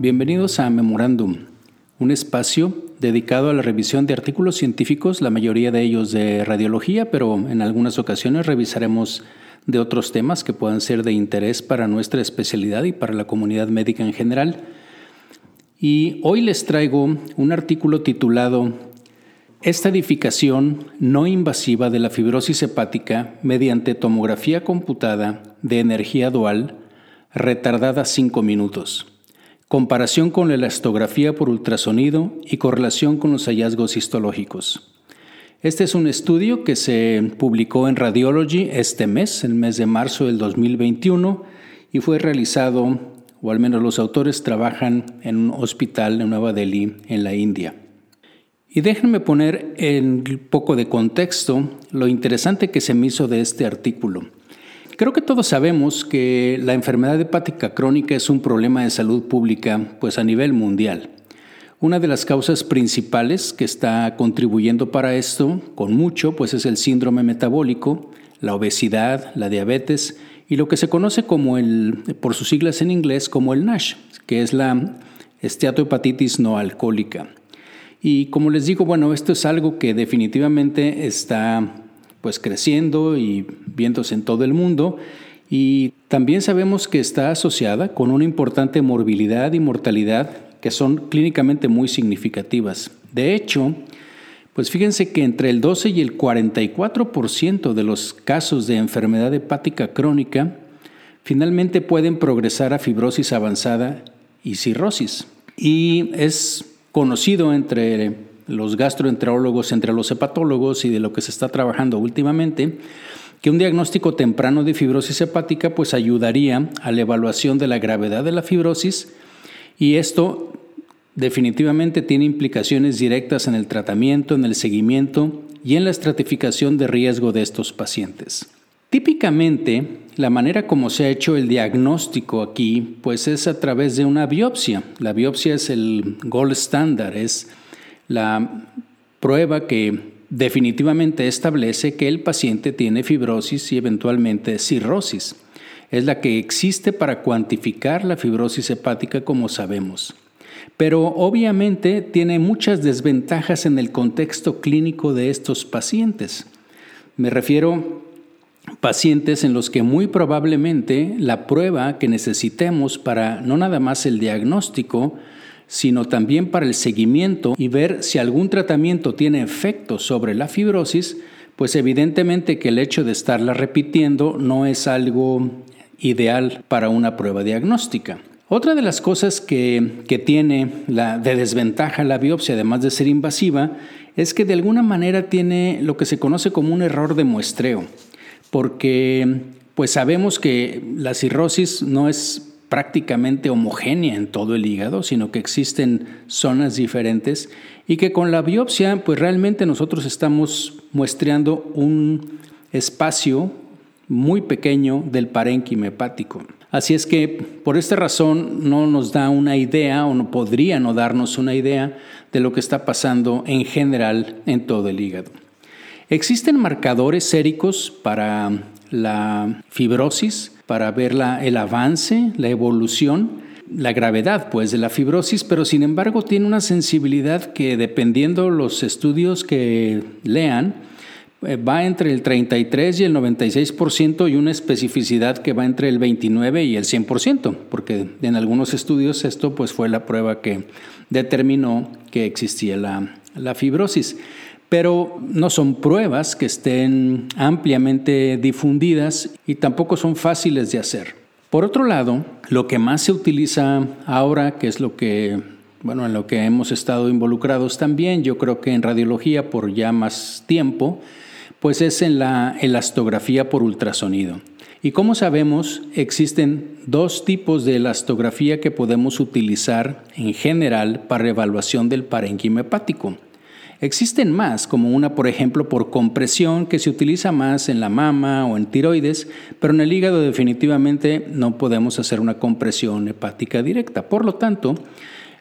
Bienvenidos a Memorándum, un espacio dedicado a la revisión de artículos científicos, la mayoría de ellos de radiología, pero en algunas ocasiones revisaremos de otros temas que puedan ser de interés para nuestra especialidad y para la comunidad médica en general. Y hoy les traigo un artículo titulado Estadificación no invasiva de la fibrosis hepática mediante tomografía computada de energía dual retardada 5 minutos. Comparación con la elastografía por ultrasonido y correlación con los hallazgos histológicos. Este es un estudio que se publicó en Radiology este mes, el mes de marzo del 2021, y fue realizado, o al menos los autores trabajan en un hospital en Nueva Delhi, en la India. Y déjenme poner en un poco de contexto lo interesante que se me hizo de este artículo. Creo que todos sabemos que la enfermedad hepática crónica es un problema de salud pública pues a nivel mundial. Una de las causas principales que está contribuyendo para esto, con mucho, pues es el síndrome metabólico, la obesidad, la diabetes y lo que se conoce como el, por sus siglas en inglés, como el NASH, que es la esteatohepatitis no alcohólica. Y como les digo, bueno, esto es algo que definitivamente está pues creciendo y viéndose en todo el mundo y también sabemos que está asociada con una importante morbilidad y mortalidad que son clínicamente muy significativas. De hecho, pues fíjense que entre el 12 y el 44% de los casos de enfermedad hepática crónica finalmente pueden progresar a fibrosis avanzada y cirrosis. Y es conocido entre los gastroenterólogos, entre los hepatólogos y de lo que se está trabajando últimamente, que un diagnóstico temprano de fibrosis hepática pues ayudaría a la evaluación de la gravedad de la fibrosis y esto definitivamente tiene implicaciones directas en el tratamiento, en el seguimiento y en la estratificación de riesgo de estos pacientes. Típicamente, la manera como se ha hecho el diagnóstico aquí, pues es a través de una biopsia. La biopsia es el gold standard, es la prueba que definitivamente establece que el paciente tiene fibrosis y eventualmente cirrosis. Es la que existe para cuantificar la fibrosis hepática como sabemos. Pero obviamente tiene muchas desventajas en el contexto clínico de estos pacientes. Me refiero pacientes en los que muy probablemente la prueba que necesitemos para no nada más el diagnóstico, sino también para el seguimiento y ver si algún tratamiento tiene efecto sobre la fibrosis, pues evidentemente que el hecho de estarla repitiendo no es algo ideal para una prueba diagnóstica. Otra de las cosas que, tiene la, de desventaja la biopsia, además de ser invasiva, es que de alguna manera tiene lo que se conoce como un error de muestreo porque pues sabemos que la cirrosis no es prácticamente homogénea en todo el hígado, sino que existen zonas diferentes y que con la biopsia pues realmente nosotros estamos muestreando un espacio muy pequeño del parénquima hepático. Así es que por esta razón no nos da una idea o no podría no darnos una idea de lo que está pasando en general en todo el hígado. Existen marcadores séricos para la fibrosis, para ver el avance, la evolución, la gravedad pues de la fibrosis, pero sin embargo tiene una sensibilidad que dependiendo los estudios que lean, eh, va entre el 33 y el 96% y una especificidad que va entre el 29 y el 100%, porque en algunos estudios esto pues fue la prueba que determinó que existía la, la fibrosis pero no son pruebas que estén ampliamente difundidas y tampoco son fáciles de hacer. Por otro lado, lo que más se utiliza ahora, que es lo que, bueno, en lo que hemos estado involucrados también, yo creo que en radiología por ya más tiempo, pues es en la elastografía por ultrasonido. Y como sabemos, existen dos tipos de elastografía que podemos utilizar en general para evaluación del parénquima hepático. Existen más, como una, por ejemplo, por compresión, que se utiliza más en la mama o en tiroides, pero en el hígado definitivamente no podemos hacer una compresión hepática directa. Por lo tanto,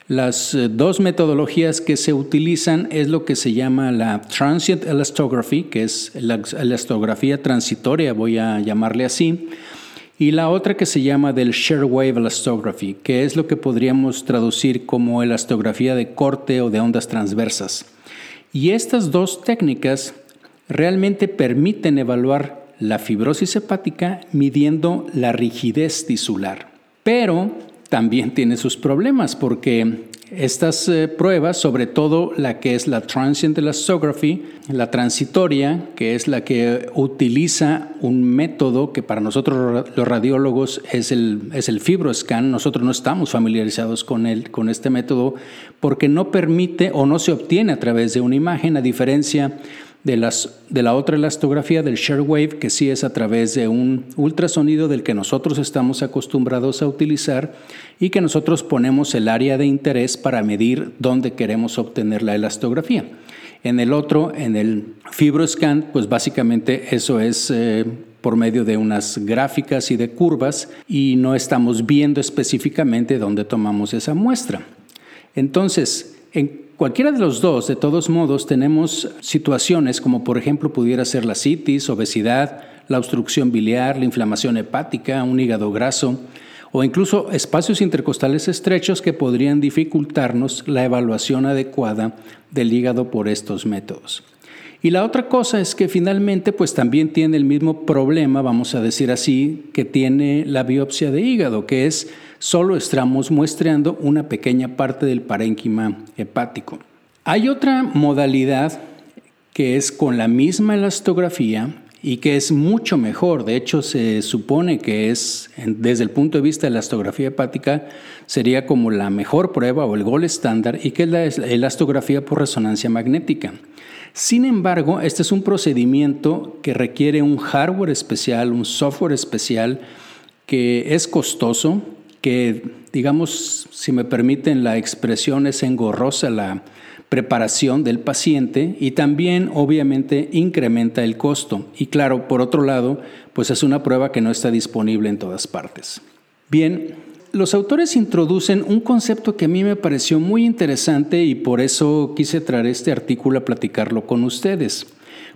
las eh, dos metodologías que se utilizan es lo que se llama la transient elastography, que es la elastografía transitoria, voy a llamarle así, y la otra que se llama del Wave Elastography, que es lo que podríamos traducir como elastografía de corte o de ondas transversas. Y estas dos técnicas realmente permiten evaluar la fibrosis hepática midiendo la rigidez tisular. Pero también tiene sus problemas porque estas eh, pruebas, sobre todo la que es la transient elastography, la transitoria, que es la que utiliza un método que para nosotros los radiólogos es el, es el fibroscan, nosotros no estamos familiarizados con, el, con este método porque no permite o no se obtiene a través de una imagen, a diferencia de la otra elastografía del wave que sí es a través de un ultrasonido del que nosotros estamos acostumbrados a utilizar y que nosotros ponemos el área de interés para medir dónde queremos obtener la elastografía. En el otro, en el FibroScan, pues básicamente eso es eh, por medio de unas gráficas y de curvas y no estamos viendo específicamente dónde tomamos esa muestra. Entonces, en Cualquiera de los dos, de todos modos, tenemos situaciones como por ejemplo pudiera ser la citis, obesidad, la obstrucción biliar, la inflamación hepática, un hígado graso o incluso espacios intercostales estrechos que podrían dificultarnos la evaluación adecuada del hígado por estos métodos. Y la otra cosa es que finalmente pues también tiene el mismo problema, vamos a decir así, que tiene la biopsia de hígado, que es solo estamos muestreando una pequeña parte del parénquima hepático. Hay otra modalidad que es con la misma elastografía y que es mucho mejor. De hecho, se supone que es, desde el punto de vista de la elastografía hepática, sería como la mejor prueba o el gol estándar y que es la elastografía por resonancia magnética. Sin embargo, este es un procedimiento que requiere un hardware especial, un software especial, que es costoso, que, digamos, si me permiten la expresión, es engorrosa la preparación del paciente y también obviamente incrementa el costo. Y claro, por otro lado, pues es una prueba que no está disponible en todas partes. Bien, los autores introducen un concepto que a mí me pareció muy interesante y por eso quise traer este artículo a platicarlo con ustedes,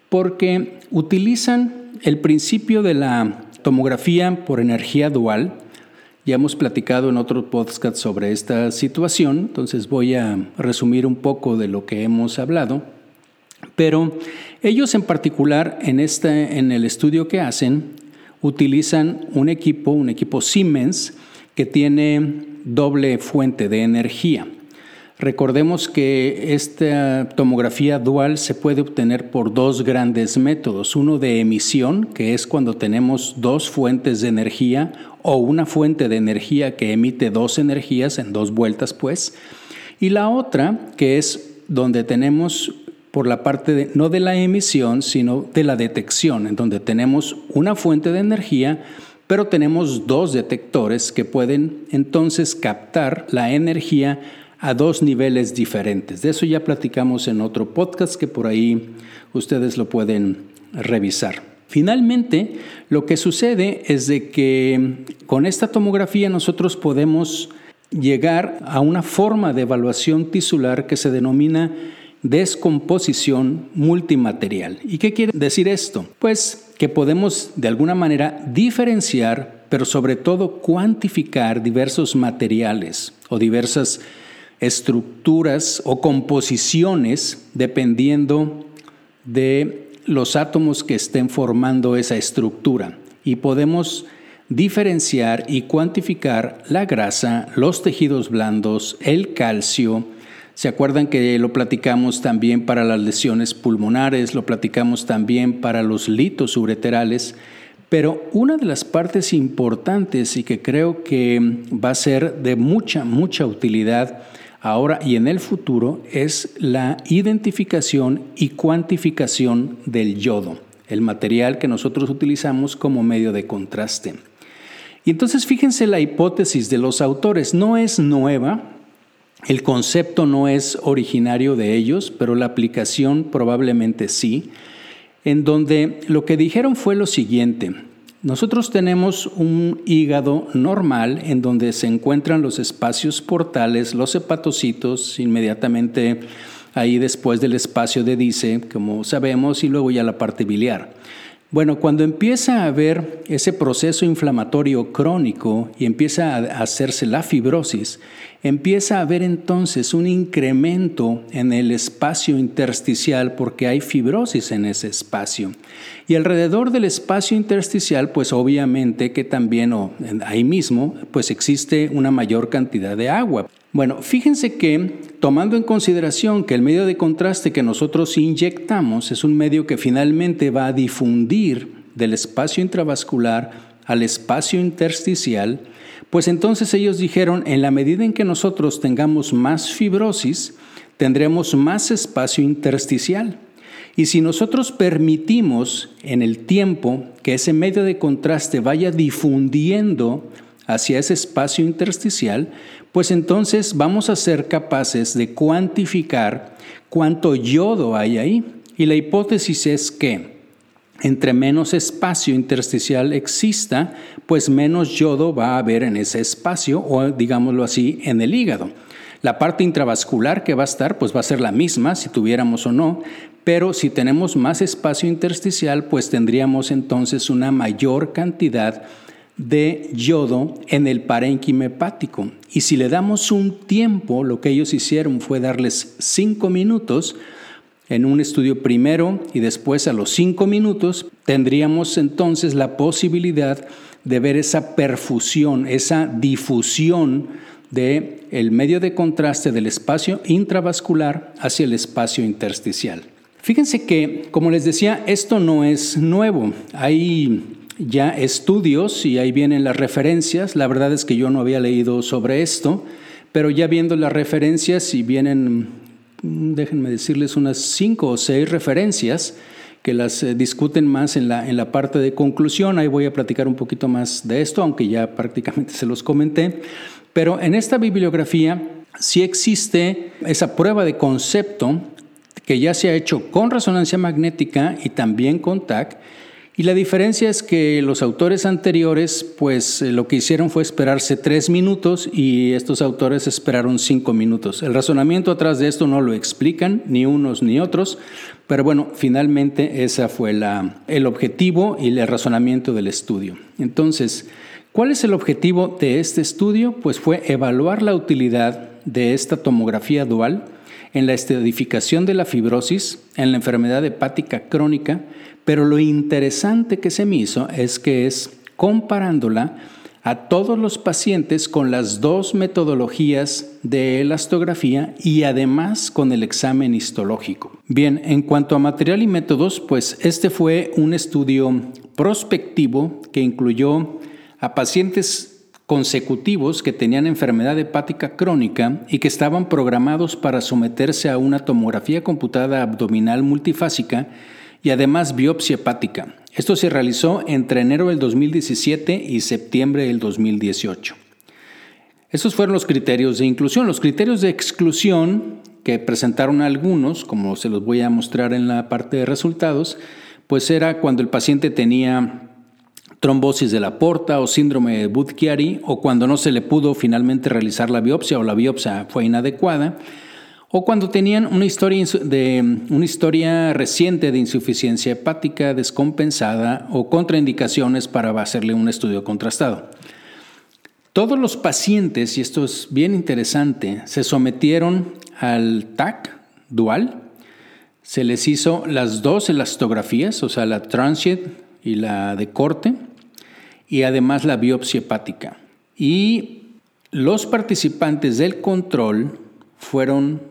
porque utilizan el principio de la tomografía por energía dual. Ya hemos platicado en otro podcast sobre esta situación, entonces voy a resumir un poco de lo que hemos hablado. Pero ellos en particular en, este, en el estudio que hacen utilizan un equipo, un equipo Siemens, que tiene doble fuente de energía. Recordemos que esta tomografía dual se puede obtener por dos grandes métodos. Uno de emisión, que es cuando tenemos dos fuentes de energía o una fuente de energía que emite dos energías en dos vueltas, pues. Y la otra, que es donde tenemos por la parte no de la emisión, sino de la detección, en donde tenemos una fuente de energía pero tenemos dos detectores que pueden entonces captar la energía a dos niveles diferentes. De eso ya platicamos en otro podcast que por ahí ustedes lo pueden revisar. Finalmente, lo que sucede es de que con esta tomografía nosotros podemos llegar a una forma de evaluación tisular que se denomina descomposición multimaterial. ¿Y qué quiere decir esto? Pues que podemos de alguna manera diferenciar, pero sobre todo cuantificar diversos materiales o diversas estructuras o composiciones dependiendo de los átomos que estén formando esa estructura. Y podemos diferenciar y cuantificar la grasa, los tejidos blandos, el calcio, ¿Se acuerdan que lo platicamos también para las lesiones pulmonares, lo platicamos también para los litos ureterales? Pero una de las partes importantes y que creo que va a ser de mucha, mucha utilidad ahora y en el futuro es la identificación y cuantificación del yodo, el material que nosotros utilizamos como medio de contraste. Y entonces fíjense la hipótesis de los autores, no es nueva, el concepto no es originario de ellos, pero la aplicación probablemente sí, en donde lo que dijeron fue lo siguiente. Nosotros tenemos un hígado normal en donde se encuentran los espacios portales, los hepatocitos, inmediatamente ahí después del espacio de dice, como sabemos, y luego ya la parte biliar. Bueno, cuando empieza a haber ese proceso inflamatorio crónico y empieza a hacerse la fibrosis, empieza a haber entonces un incremento en el espacio intersticial porque hay fibrosis en ese espacio. Y alrededor del espacio intersticial, pues obviamente que también ahí mismo, pues existe una mayor cantidad de agua. Bueno, fíjense que tomando en consideración que el medio de contraste que nosotros inyectamos es un medio que finalmente va a difundir del espacio intravascular al espacio intersticial, pues entonces ellos dijeron, en la medida en que nosotros tengamos más fibrosis, tendremos más espacio intersticial. Y si nosotros permitimos en el tiempo que ese medio de contraste vaya difundiendo hacia ese espacio intersticial, pues entonces vamos a ser capaces de cuantificar cuánto yodo hay ahí. Y la hipótesis es que entre menos espacio intersticial exista, pues menos yodo va a haber en ese espacio o digámoslo así, en el hígado. La parte intravascular que va a estar, pues va a ser la misma si tuviéramos o no, pero si tenemos más espacio intersticial, pues tendríamos entonces una mayor cantidad de yodo en el parénquima hepático. Y si le damos un tiempo, lo que ellos hicieron fue darles cinco minutos en un estudio primero y después a los cinco minutos, tendríamos entonces la posibilidad de ver esa perfusión, esa difusión del el medio de contraste del espacio intravascular hacia el espacio intersticial. Fíjense que, como les decía, esto no es nuevo. Ya estudios y ahí vienen las referencias. La verdad es que yo no había leído sobre esto, pero ya viendo las referencias y vienen, mm, déjenme decirles, unas cinco o seis referencias que las eh, discuten más en la, en la parte de conclusión. Ahí voy a platicar un poquito más de esto, aunque ya prácticamente se los comenté. Pero en esta bibliografía sí existe esa prueba de concepto que ya se ha hecho con resonancia magnética y también con TAC y la diferencia es que los autores anteriores, pues eh, lo que hicieron fue esperarse tres minutos y estos autores esperaron cinco minutos. El razonamiento atrás de esto no lo explican ni unos ni otros, pero bueno, finalmente ese fue la, el objetivo y el razonamiento del estudio. Entonces, ¿cuál es el objetivo de este estudio? Pues fue evaluar la utilidad de esta tomografía dual en la estadificación de la fibrosis, en la enfermedad hepática crónica, pero lo interesante que se me hizo es que es comparándola a todos los pacientes con las dos metodologías de elastografía y además con el examen histológico. Bien, en cuanto a material y métodos, pues este fue un estudio prospectivo que incluyó a pacientes consecutivos que tenían enfermedad hepática crónica y que estaban programados para someterse a una tomografía computada abdominal multifásica y además biopsia hepática. Esto se realizó entre enero del 2017 y septiembre del 2018. Esos fueron los criterios de inclusión. Los criterios de exclusión que presentaron algunos, como se los voy a mostrar en la parte de resultados, pues era cuando el paciente tenía trombosis de la porta o síndrome de Budd-Chiari o cuando no se le pudo finalmente realizar la biopsia o la biopsia fue inadecuada o cuando tenían una historia, de, una historia reciente de insuficiencia hepática descompensada o contraindicaciones para hacerle un estudio contrastado. Todos los pacientes, y esto es bien interesante, se sometieron al TAC dual, se les hizo las dos elastografías, o sea, la transient y la de corte, y además la biopsia hepática. Y los participantes del control fueron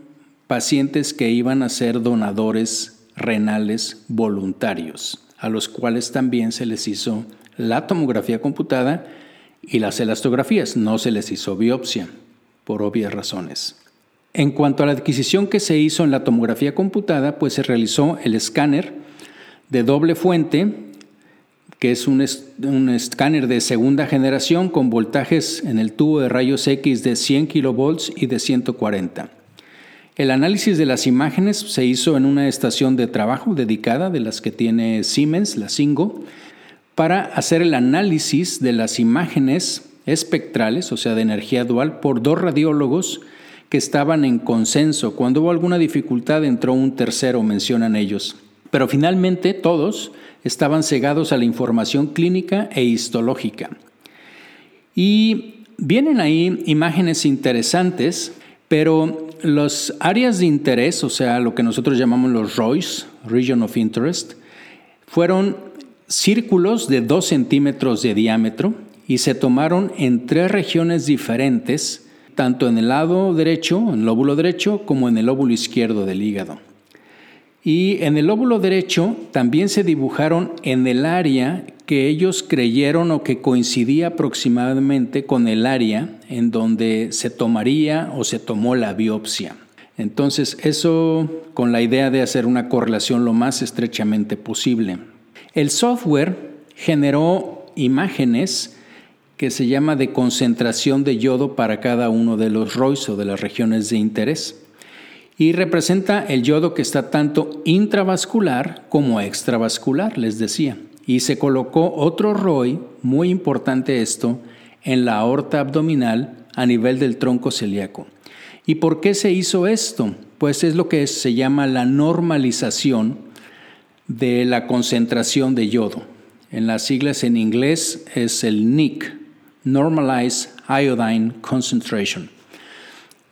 pacientes que iban a ser donadores renales voluntarios, a los cuales también se les hizo la tomografía computada y las elastografías. No se les hizo biopsia, por obvias razones. En cuanto a la adquisición que se hizo en la tomografía computada, pues se realizó el escáner de doble fuente, que es un, un, escáner de segunda generación con voltajes en el tubo de rayos X de 100 kilovolts y de 140. El análisis de las imágenes se hizo en una estación de trabajo dedicada de las que tiene Siemens, la Singo, para hacer el análisis de las imágenes espectrales, o sea, de energía dual, por dos radiólogos que estaban en consenso. Cuando hubo alguna dificultad entró un tercero, mencionan ellos. pero finalmente todos estaban cegados a la información clínica e histológica. Y vienen ahí imágenes interesantes, pero las áreas de interés, o sea, lo que nosotros llamamos los ROIs, Region of Interest, fueron círculos de 2 centímetros de diámetro y se tomaron en tres regiones diferentes, tanto en el lado derecho, en el lóbulo derecho, como en el lóbulo izquierdo del hígado. Y en el lóbulo derecho también se dibujaron en el área que ellos creyeron o que coincidía aproximadamente con el área en donde se tomaría o se tomó la biopsia. Entonces, eso con la idea de hacer una correlación lo más estrechamente posible. El software generó imágenes que se llama de concentración de yodo para cada uno de los ROIs o de las regiones de interés y representa el yodo que está tanto intravascular como extravascular, les decía. Y se colocó otro ROI, muy importante esto, en la aorta abdominal a nivel del tronco celíaco. ¿Y por qué se hizo esto? Pues es lo que se llama la normalización de la concentración de yodo. En las siglas en inglés es el NIC, Normalized Iodine Concentration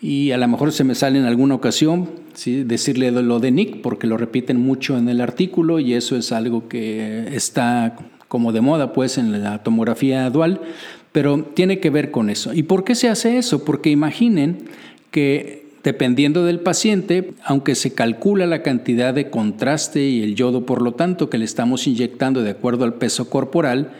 y a lo mejor se me sale en alguna ocasión ¿sí? decirle lo de Nick porque lo repiten mucho en el artículo y eso es algo que está como de moda pues en la tomografía dual, pero tiene que ver con eso. ¿Y por qué se hace eso? Porque imaginen que dependiendo del paciente, aunque se calcula la cantidad de contraste y el yodo por lo tanto que le estamos inyectando de acuerdo al peso corporal,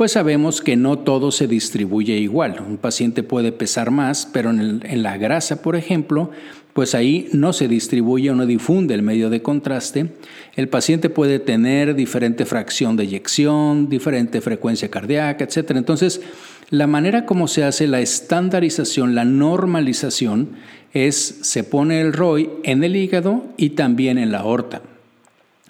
pues sabemos que no todo se distribuye igual. Un paciente puede pesar más, pero en, la grasa, por ejemplo, pues ahí no se distribuye o no difunde el medio de contraste. El paciente puede tener diferente fracción de eyección, diferente frecuencia cardíaca, etc. Entonces, la manera como se hace la estandarización, la normalización, es se pone el ROI en el hígado y también en la aorta.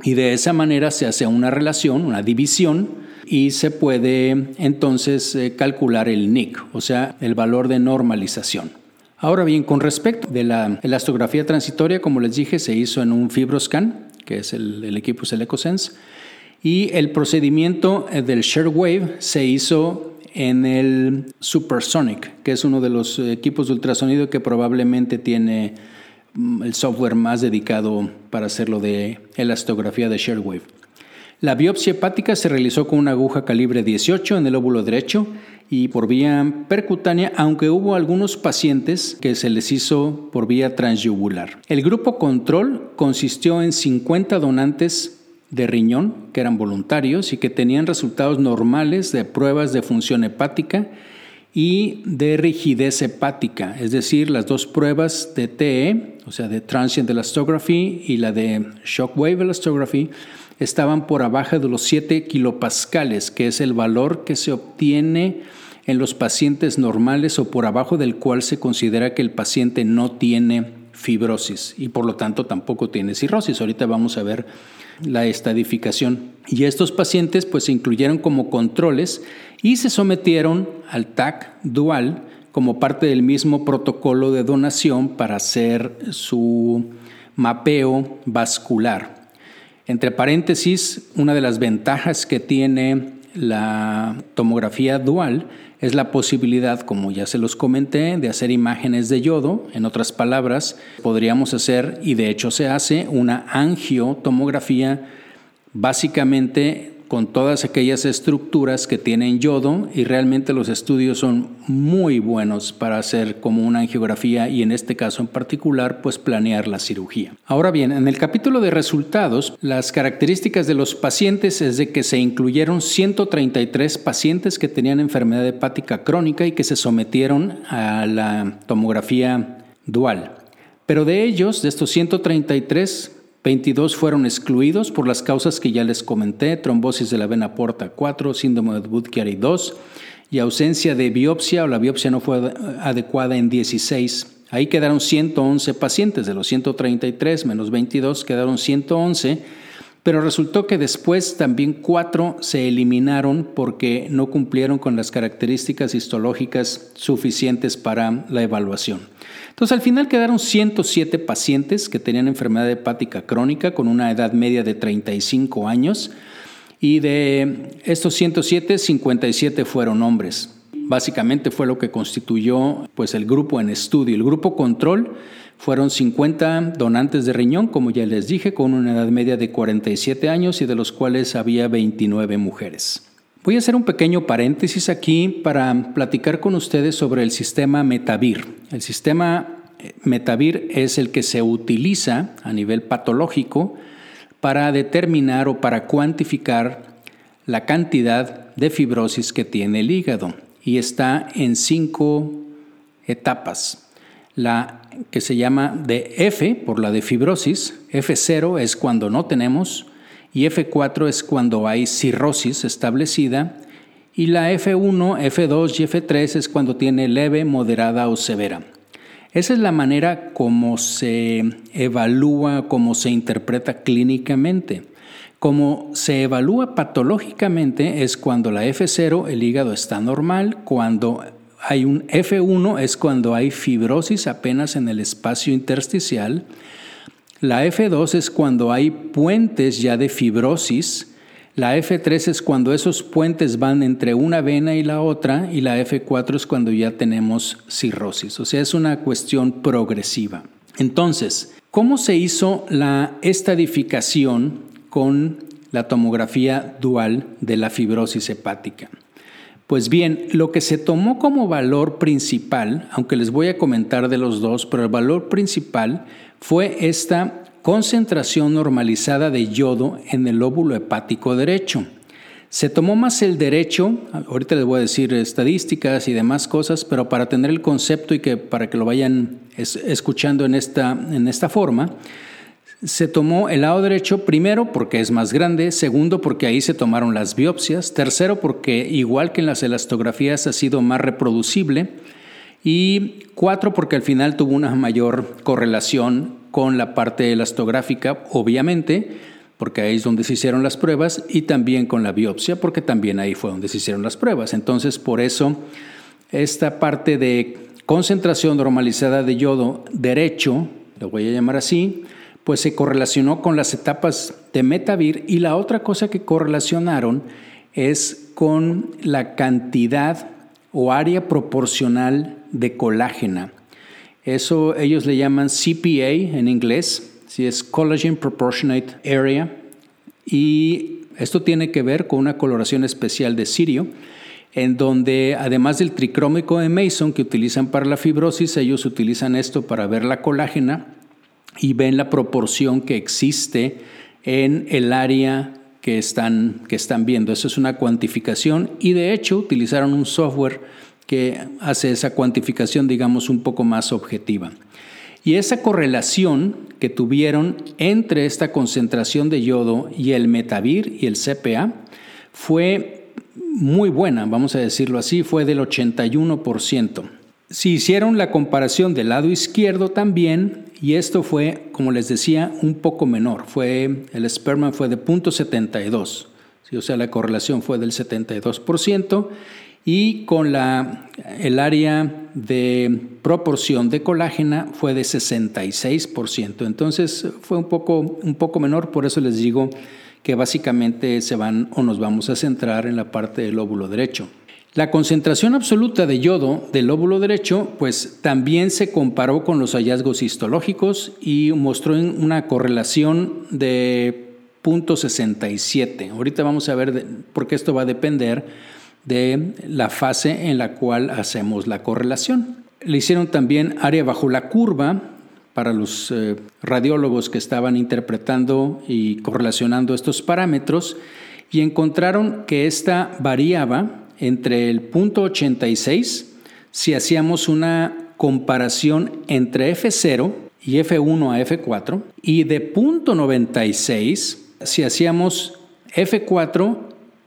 Y de esa manera se hace una relación, una división, y se puede entonces eh, calcular el NIC, o sea, el valor de normalización. Ahora bien, con respecto de la elastografía transitoria, como les dije, se hizo en un FibroScan, que es el, equipo Celecosense, y el procedimiento eh, del Wave se hizo en el Supersonic, que es uno de los equipos de ultrasonido que probablemente tiene mm, el software más dedicado para hacerlo de elastografía de Wave. La biopsia hepática se realizó con una aguja calibre 18 en el óvulo derecho y por vía percutánea, aunque hubo algunos pacientes que se les hizo por vía transyugular. El grupo control consistió en 50 donantes de riñón que eran voluntarios y que tenían resultados normales de pruebas de función hepática y de rigidez hepática, es decir, las dos pruebas de TE, o sea, de transient elastography y la de shockwave elastography, estaban por abajo de los 7 kilopascales, que es el valor que se obtiene en los pacientes normales o por abajo del cual se considera que el paciente no tiene fibrosis y por lo tanto tampoco tiene cirrosis. Ahorita vamos a ver la estadificación. Y estos pacientes pues se incluyeron como controles y se sometieron al TAC dual como parte del mismo protocolo de donación para hacer su mapeo vascular. Entre paréntesis, una de las ventajas que tiene la tomografía dual es la posibilidad, como ya se los comenté, de hacer imágenes de yodo. En otras palabras, podríamos hacer, y de hecho se hace, una angiotomografía básicamente con todas aquellas estructuras que tienen yodo y realmente los estudios son muy buenos para hacer como una angiografía y en este caso en particular pues planear la cirugía. Ahora bien, en el capítulo de resultados, las características de los pacientes es de que se incluyeron 133 pacientes que tenían enfermedad hepática crónica y que se sometieron a la tomografía dual. Pero de ellos, de estos 133, 22 fueron excluidos por las causas que ya les comenté, trombosis de la vena porta 4, síndrome de Budd-Chiari 2 y ausencia de biopsia o la biopsia no fue adecuada en 16. Ahí quedaron 111 pacientes, de los 133 menos 22 quedaron 111 Pero resultó que después también cuatro se eliminaron porque no cumplieron con las características histológicas suficientes para la evaluación. Entonces al final quedaron 107 pacientes que tenían enfermedad hepática crónica con una edad media de 35 años y de estos 107, 57 fueron hombres. Básicamente fue lo que constituyó pues, el grupo en estudio. El grupo control fueron 50 donantes de riñón, como ya les dije, con una edad media de 47 años y de los cuales había 29 mujeres. Voy a hacer un pequeño paréntesis aquí para platicar con ustedes sobre el sistema Metavir. El sistema eh, Metavir es el que se utiliza a nivel patológico para determinar o para cuantificar la cantidad de fibrosis que tiene el hígado y está en cinco etapas. La que se llama de F por la de fibrosis, F0 es cuando no tenemos y F4 es cuando hay cirrosis establecida y la F1, F2 y F3 es cuando tiene leve, moderada o severa. Esa es la manera como se evalúa, como se interpreta clínicamente. Como se evalúa patológicamente es cuando la F0, el hígado está normal, cuando hay un F1 es cuando hay fibrosis apenas en el espacio intersticial, la F2 es cuando hay puentes ya de fibrosis, la F3 es cuando esos puentes van entre una vena y la otra y la F4 es cuando ya tenemos cirrosis. O sea, es una cuestión progresiva. Entonces, ¿cómo se hizo la estadificación con la tomografía dual de la fibrosis hepática? Pues bien, lo que se tomó como valor principal, aunque les voy a comentar de los dos, pero el valor principal fue esta concentración normalizada de yodo en el lóbulo hepático derecho. Se tomó más el derecho, ahorita les voy a decir estadísticas y demás cosas, pero para tener el concepto y que para que lo vayan escuchando en esta, en esta forma, se tomó el lado derecho primero porque es más grande, segundo porque ahí se tomaron las biopsias, tercero porque igual que en las elastografías ha sido más reproducible y cuatro porque al final tuvo una mayor correlación con la parte elastográfica, obviamente, porque ahí es donde se hicieron las pruebas, y también con la biopsia, porque también ahí fue donde se hicieron las pruebas. Entonces, por eso, esta parte de concentración normalizada de yodo derecho, lo voy a llamar así, pues se correlacionó con las etapas de Metavir y la otra cosa que correlacionaron es con la cantidad o área proporcional de colágena. Eso ellos le llaman CPA en inglés, si es Collagen Proportionate Area, y esto tiene que ver con una coloración especial de Sirio, en donde además del tricrómico de Mason que utilizan para la fibrosis, ellos utilizan esto para ver la colágena y ven la proporción que existe en el área que están, que están viendo. Eso es una cuantificación y de hecho utilizaron un software que hace esa cuantificación, digamos, un poco más objetiva. Y esa correlación que tuvieron entre esta concentración de yodo y el metavir y el CPA fue muy buena, vamos a decirlo así, fue del 81%. Si hicieron la comparación del lado izquierdo también, y esto fue, como les decía, un poco menor, fue, el Sperman fue de 0.72, o sea, la correlación fue del 72%, y con la, el área de proporción de colágena fue de 66%. Entonces fue un poco, un poco menor, por eso les digo que básicamente se van o nos vamos a centrar en la parte del lóbulo derecho. La concentración absoluta de yodo del lóbulo derecho, pues también se comparó con los hallazgos histológicos y mostró una correlación de 0.67. Ahorita vamos a ver por qué esto va a depender de la fase en la cual hacemos la correlación. Le hicieron también área bajo la curva para los eh, radiólogos que estaban interpretando y correlacionando estos parámetros y encontraron que esta variaba entre el punto 86 si hacíamos una comparación entre F0 y F1 a F4 y de punto 96 si hacíamos F4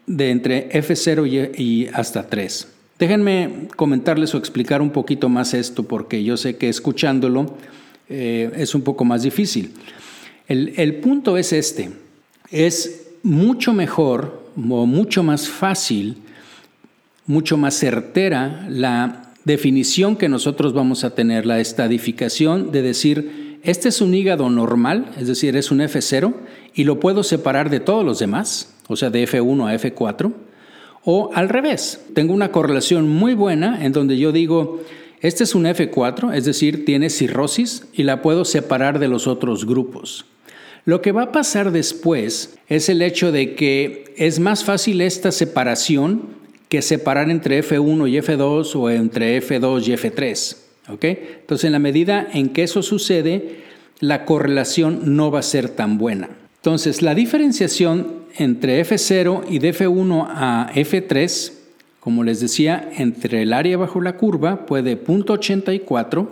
de entre F0 y, hasta 3. Déjenme comentarles o explicar un poquito más esto porque yo sé que escuchándolo eh, es un poco más difícil. El, punto es este. es mucho mejor o mucho más fácil, mucho más certera la definición que nosotros vamos a tener, la estadificación de decir, este es un hígado normal, es decir, es un F0, y lo puedo separar de todos los demás, o sea, de F1 a F4, o al revés, tengo una correlación muy buena en donde yo digo, este es un F4, es decir, tiene cirrosis y la puedo separar de los otros grupos. Lo que va a pasar después es el hecho de que es más fácil esta separación que separar entre F1 y F2 o entre F2 y F3. Entonces, en la medida en que eso sucede, la correlación no va a ser tan buena. Entonces, la diferenciación entre F0 y de F1 a F3 como les decía, entre el área bajo la curva puede 0.84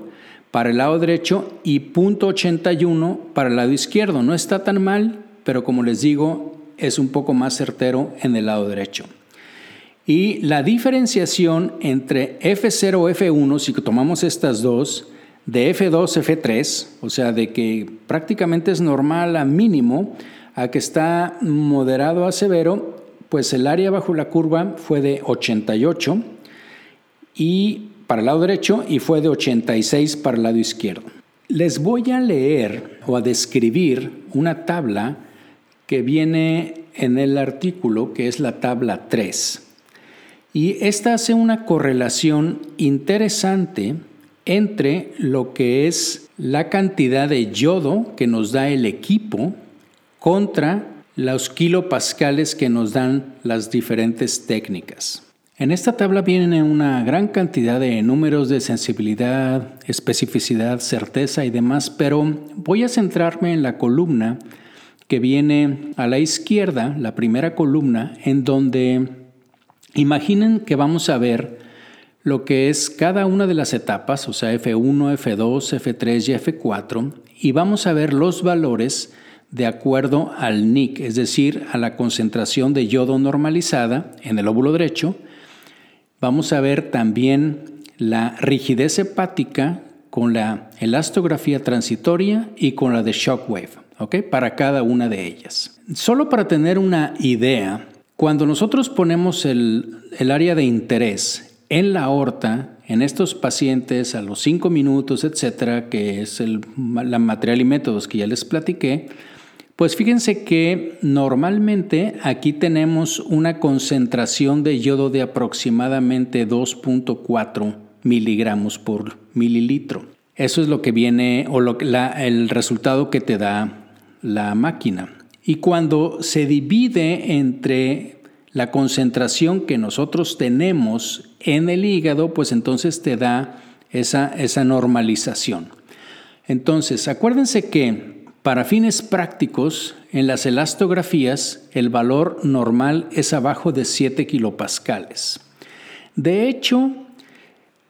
para el lado derecho y 0.81 para el lado izquierdo. No está tan mal, pero como les digo, es un poco más certero en el lado derecho. Y la diferenciación entre F0 o F1, si tomamos estas dos, de F2, F3, o sea, de que prácticamente es normal a mínimo, a que está moderado a severo, pues el área bajo la curva fue de 88 y para el lado derecho y fue de 86 para el lado izquierdo. Les voy a leer o a describir una tabla que viene en el artículo, que es la tabla 3. Y esta hace una correlación interesante entre lo que es la cantidad de yodo que nos da el equipo contra los kilopascales que nos dan las diferentes técnicas. En esta tabla viene una gran cantidad de números de sensibilidad, especificidad, certeza y demás, pero voy a centrarme en la columna que viene a la izquierda, la primera columna, en donde imaginen que vamos a ver lo que es cada una de las etapas, o sea, F1, F2, F3 y F4, y vamos a ver los valores de acuerdo al NIC, es decir, a la concentración de yodo normalizada en el óvulo derecho. Vamos a ver también la rigidez hepática con la elastografía transitoria y con la de shockwave, ¿ok? Para cada una de ellas. Solo para tener una idea, cuando nosotros ponemos el, área de interés en la aorta, en estos pacientes a los 5 minutos, etcétera, que es el la material y métodos que ya les platiqué, pues fíjense que normalmente aquí tenemos una concentración de yodo de aproximadamente 2.4 miligramos por mililitro. Eso es lo que viene o el resultado que te da la máquina. Y cuando se divide entre la concentración que nosotros tenemos en el hígado, pues entonces te da esa, esa normalización. Entonces, acuérdense que para fines prácticos, en las elastografías el valor normal es abajo de 7 kilopascales. De hecho,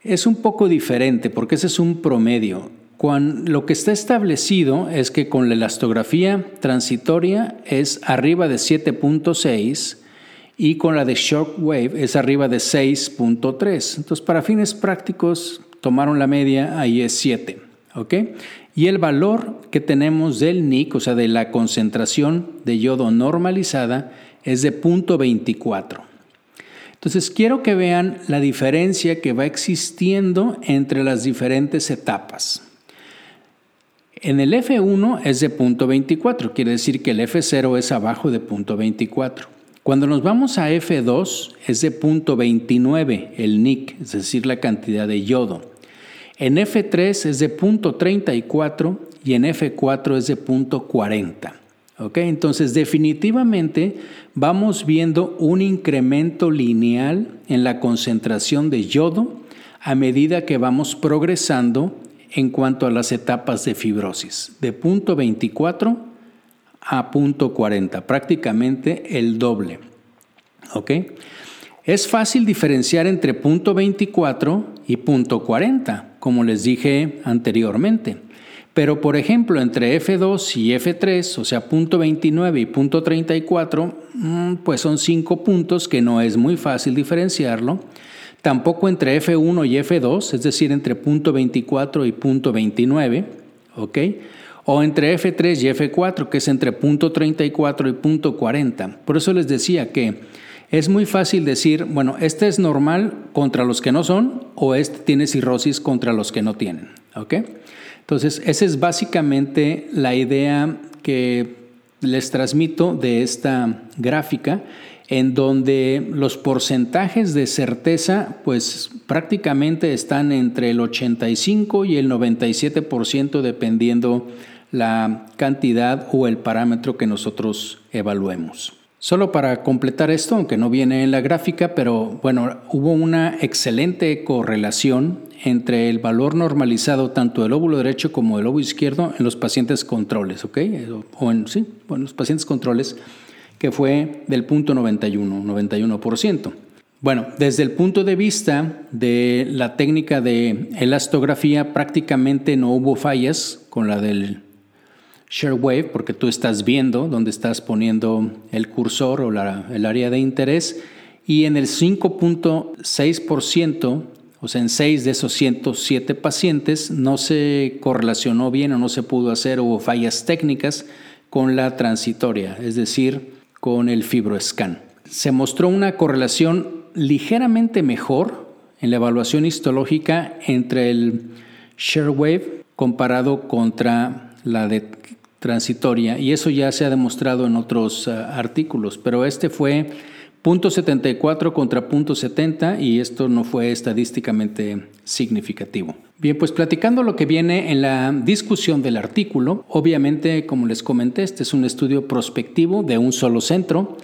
es un poco diferente porque ese es un promedio. Lo que está establecido es que con la elastografía transitoria es arriba de 7.6 y con la de shockwave es arriba de 6.3. Entonces, para fines prácticos, tomaron la media, ahí es 7. ¿ok? y el valor que tenemos del NIC, o sea, de la concentración de yodo normalizada, es de 0.24. Entonces, quiero que vean la diferencia que va existiendo entre las diferentes etapas. En el F1 es de 0.24, quiere decir que el F0 es abajo de 0.24. Cuando nos vamos a F2 es de 0.29 el NIC, es decir, la cantidad de yodo. En F3 es de punto 34 y en F4 es de punto 40. Entonces definitivamente vamos viendo un incremento lineal en la concentración de yodo a medida que vamos progresando en cuanto a las etapas de fibrosis, de punto 24 a punto 40, prácticamente el doble. Es fácil diferenciar entre punto 24 y punto 40 como les dije anteriormente. Pero por ejemplo, entre F2 y F3, o sea, punto 29 y punto 34, mm, pues son cinco puntos que no es muy fácil diferenciarlo. Tampoco entre F1 y F2, es decir, entre punto 24 y punto 29, ¿ok? o entre F3 y F4, que es entre punto 34 y punto 40. Por eso les decía que es muy fácil decir, bueno, este es normal contra los que no son o este tiene cirrosis contra los que no tienen. ¿ok? Entonces, esa es básicamente la idea que les transmito de esta gráfica en donde los porcentajes de certeza pues prácticamente están entre el 85 y el 97% dependiendo la cantidad o el parámetro que nosotros evaluemos. Solo para completar esto, aunque no viene en la gráfica, pero bueno, hubo una excelente correlación entre el valor normalizado tanto del óvulo derecho como del óvulo izquierdo en los pacientes controles, ¿ok? O en, sí, bueno, los pacientes controles, que fue del punto 91, 91%. Bueno, desde el punto de vista de la técnica de elastografía, prácticamente no hubo fallas con la del share wave, porque tú estás viendo dónde estás poniendo el cursor o el área de interés, y en el 5.6%, o sea, en 6 de esos 107 pacientes, no se correlacionó bien o no se pudo hacer, hubo fallas técnicas con la transitoria, es decir, con el fibroscan. Se mostró una correlación ligeramente mejor en la evaluación histológica entre el share wave comparado contra la de transitoria y eso ya se ha demostrado en otros eh, artículos, pero este fue punto 74 contra punto 70 y esto no fue estadísticamente significativo. Bien, pues platicando lo que viene en la discusión del artículo, obviamente, como les comenté, este es un estudio prospectivo de un solo centro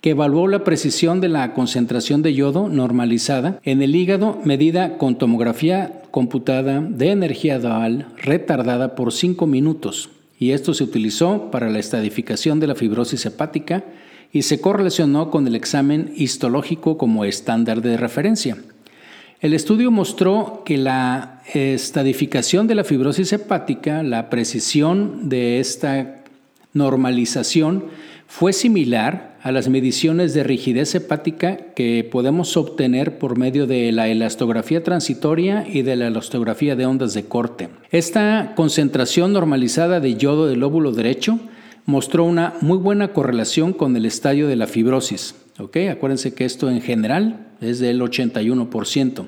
que evaluó la precisión de la concentración de yodo normalizada en el hígado medida con tomografía computada de energía dual retardada por 5 minutos y esto se utilizó para la estadificación de la fibrosis hepática y se correlacionó con el examen histológico como estándar de referencia. El estudio mostró que la estadificación de la fibrosis hepática, la precisión de esta normalización, fue similar a las mediciones de rigidez hepática que podemos obtener por medio de la elastografía transitoria y de la elastografía de ondas de corte. Esta concentración normalizada de yodo del lóbulo derecho mostró una muy buena correlación con el estadio de la fibrosis. Acuérdense que esto en general es del 81%.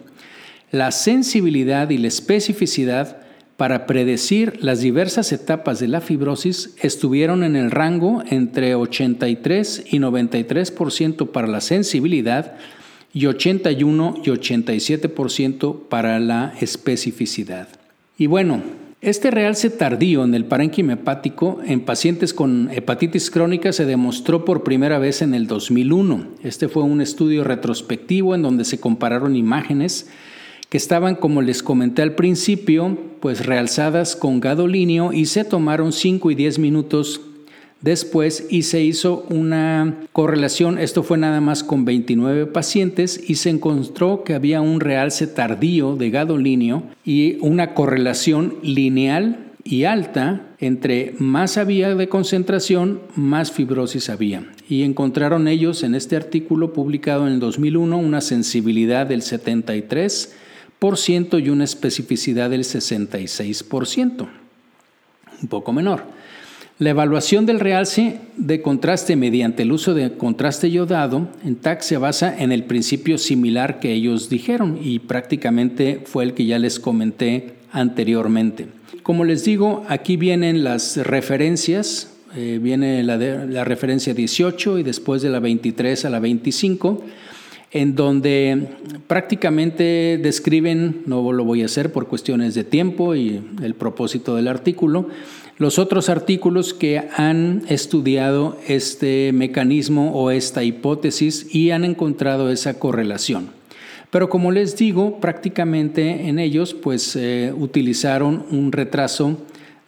La sensibilidad y la especificidad para predecir las diversas etapas de la fibrosis estuvieron en el rango entre 83 y 93% para la sensibilidad y 81 y 87% para la especificidad. Y bueno, este realce tardío en el parénquima hepático en pacientes con hepatitis crónica se demostró por primera vez en el 2001. Este fue un estudio retrospectivo en donde se compararon imágenes que estaban, como les comenté al principio, pues realzadas con gadolinio y se tomaron 5 y 10 minutos después y se hizo una correlación, esto fue nada más con 29 pacientes y se encontró que había un realce tardío de gadolinio y una correlación lineal y alta entre más había de concentración, más fibrosis había. Y encontraron ellos en este artículo publicado en el 2001 una sensibilidad del 73 y una especificidad del 66%, un poco menor. La evaluación del realce de contraste mediante el uso de contraste yodado en TAC se basa en el principio similar que ellos dijeron y prácticamente fue el que ya les comenté anteriormente. Como les digo, aquí vienen las referencias, eh, viene la, la referencia 18 y después de la 23 a la 25 en donde prácticamente describen, no lo voy a hacer por cuestiones de tiempo y el propósito del artículo, los otros artículos que han estudiado este mecanismo o esta hipótesis y han encontrado esa correlación. Pero como les digo, prácticamente en ellos pues eh, utilizaron un retraso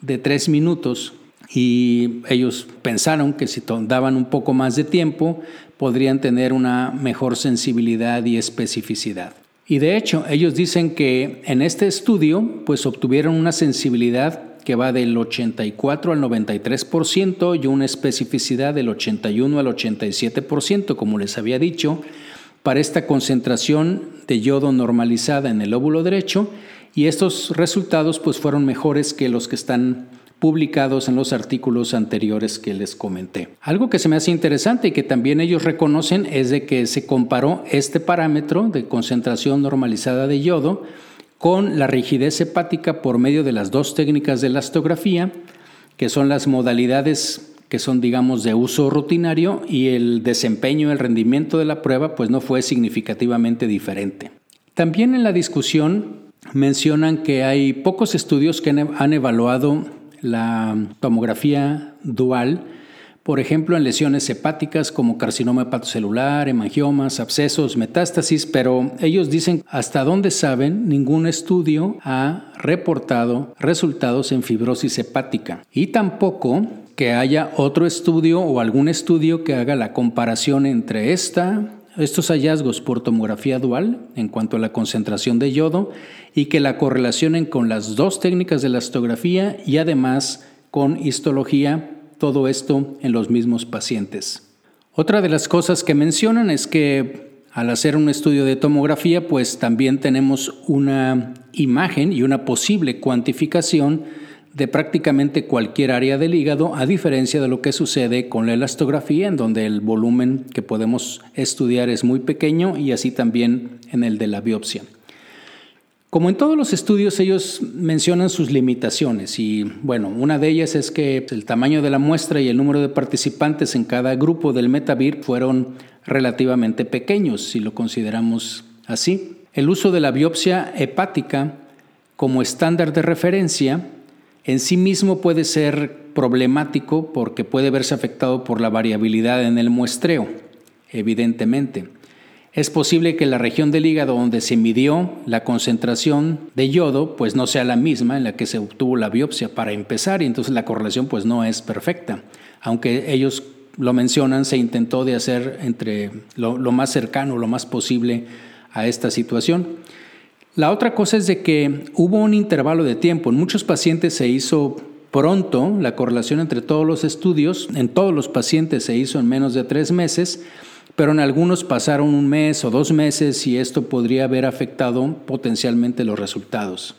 de tres minutos y ellos pensaron que si daban un poco más de tiempo podrían tener una mejor sensibilidad y especificidad. Y de hecho, ellos dicen que en este estudio pues obtuvieron una sensibilidad que va del 84 al 93% y una especificidad del 81 al 87%, como les había dicho, para esta concentración de yodo normalizada en el óvulo derecho y estos resultados pues fueron mejores que los que están publicados en los artículos anteriores que les comenté. Algo que se me hace interesante y que también ellos reconocen es de que se comparó este parámetro de concentración normalizada de yodo con la rigidez hepática por medio de las dos técnicas de elastografía, que son las modalidades que son digamos de uso rutinario y el desempeño, el rendimiento de la prueba pues no fue significativamente diferente. También en la discusión mencionan que hay pocos estudios que han evaluado la tomografía dual, por ejemplo, en lesiones hepáticas como carcinoma hepatocelular, hemangiomas, abscesos, metástasis, pero ellos dicen hasta donde saben, ningún estudio ha reportado resultados en fibrosis hepática. Y tampoco que haya otro estudio o algún estudio que haga la comparación entre esta estos hallazgos por tomografía dual en cuanto a la concentración de yodo y que la correlacionen con las dos técnicas de la histografía y además con histología, todo esto en los mismos pacientes. Otra de las cosas que mencionan es que al hacer un estudio de tomografía, pues también tenemos una imagen y una posible cuantificación de prácticamente cualquier área del hígado, a diferencia de lo que sucede con la elastografía, en donde el volumen que podemos estudiar es muy pequeño y así también en el de la biopsia. Como en todos los estudios, ellos mencionan sus limitaciones y bueno, una de ellas es que el tamaño de la muestra y el número de participantes en cada grupo del Metavir fueron relativamente pequeños, si lo consideramos así. El uso de la biopsia hepática como estándar de referencia en sí mismo puede ser problemático porque puede verse afectado por la variabilidad en el muestreo, evidentemente. Es posible que la región del hígado donde se midió la concentración de yodo pues no sea la misma en la que se obtuvo la biopsia para empezar y entonces la correlación pues no es perfecta. Aunque ellos lo mencionan, se intentó de hacer entre lo, lo más cercano, lo más posible a esta situación. La otra cosa es de que hubo un intervalo de tiempo. En muchos pacientes se hizo pronto la correlación entre todos los estudios. En todos los pacientes se hizo en menos de tres meses, pero en algunos pasaron un mes o dos meses y esto podría haber afectado potencialmente los resultados.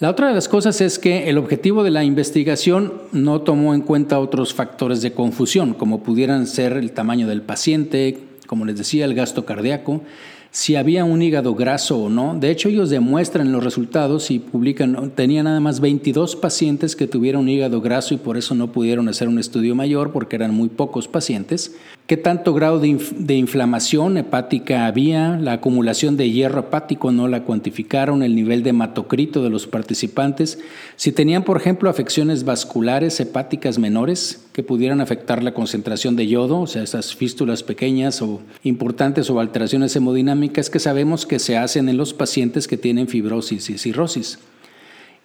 La otra de las cosas es que el objetivo de la investigación no tomó en cuenta otros factores de confusión, como pudieran ser el tamaño del paciente, como les decía, el gasto cardíaco, si había un hígado graso o no. De hecho, ellos demuestran los resultados y publican, tenían nada más 22 pacientes que tuvieron hígado graso y por eso no pudieron hacer un estudio mayor porque eran muy pocos pacientes qué tanto grado de, inflamación hepática había, la acumulación de hierro hepático no la cuantificaron, el nivel de hematocrito de los participantes, si tenían, por ejemplo, afecciones vasculares hepáticas menores que pudieran afectar la concentración de yodo, o sea, esas fístulas pequeñas o importantes o alteraciones hemodinámicas que sabemos que se hacen en los pacientes que tienen fibrosis y cirrosis.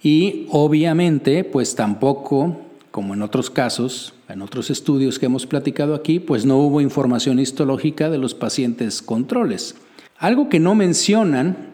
Y obviamente, pues tampoco como en otros casos, en otros estudios que hemos platicado aquí, pues no hubo información histológica de los pacientes controles. Algo que no mencionan,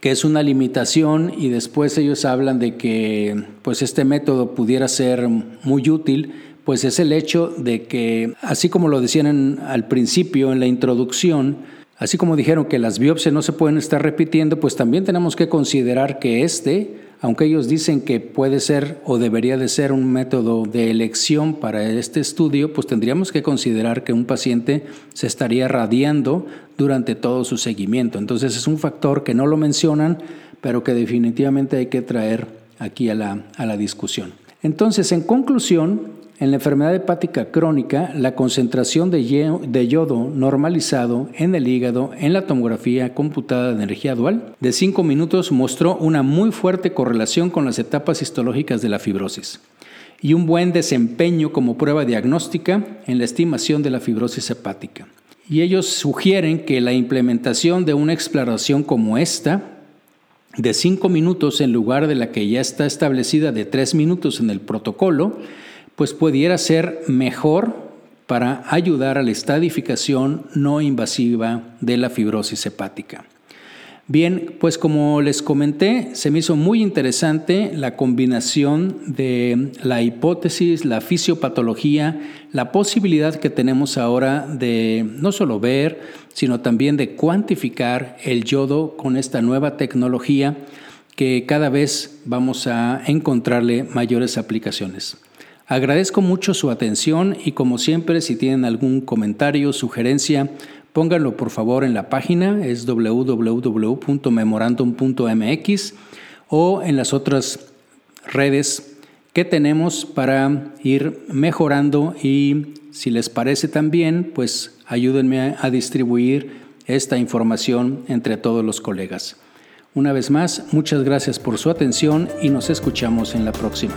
que es una limitación y después ellos hablan de que pues este método pudiera ser muy útil, pues es el hecho de que, así como lo decían al principio en la introducción, así como dijeron que las biopsias no se pueden estar repitiendo, pues también tenemos que considerar que este aunque ellos dicen que puede ser o debería de ser un método de elección para este estudio, pues tendríamos que considerar que un paciente se estaría radiando durante todo su seguimiento. Entonces es un factor que no lo mencionan, pero que definitivamente hay que traer aquí a la, a la discusión. Entonces, en conclusión, en la enfermedad hepática crónica, la concentración de yodo normalizado en el hígado en la tomografía computada de energía dual de 5 minutos mostró una muy fuerte correlación con las etapas histológicas de la fibrosis y un buen desempeño como prueba diagnóstica en la estimación de la fibrosis hepática. Y ellos sugieren que la implementación de una exploración como esta, de 5 minutos en lugar de la que ya está establecida de 3 minutos en el protocolo, pues pudiera ser mejor para ayudar a la estadificación no invasiva de la fibrosis hepática. Bien, pues como les comenté, se me hizo muy interesante la combinación de la hipótesis, la fisiopatología, la posibilidad que tenemos ahora de no solo ver, sino también de cuantificar el yodo con esta nueva tecnología que cada vez vamos a encontrarle mayores aplicaciones. Agradezco mucho su atención y como siempre si tienen algún comentario, sugerencia, pónganlo por favor en la página, es www.memorandum.mx o en las otras redes que tenemos para ir mejorando y si les parece también, pues ayúdenme a distribuir esta información entre todos los colegas. Una vez más, muchas gracias por su atención y nos escuchamos en la próxima.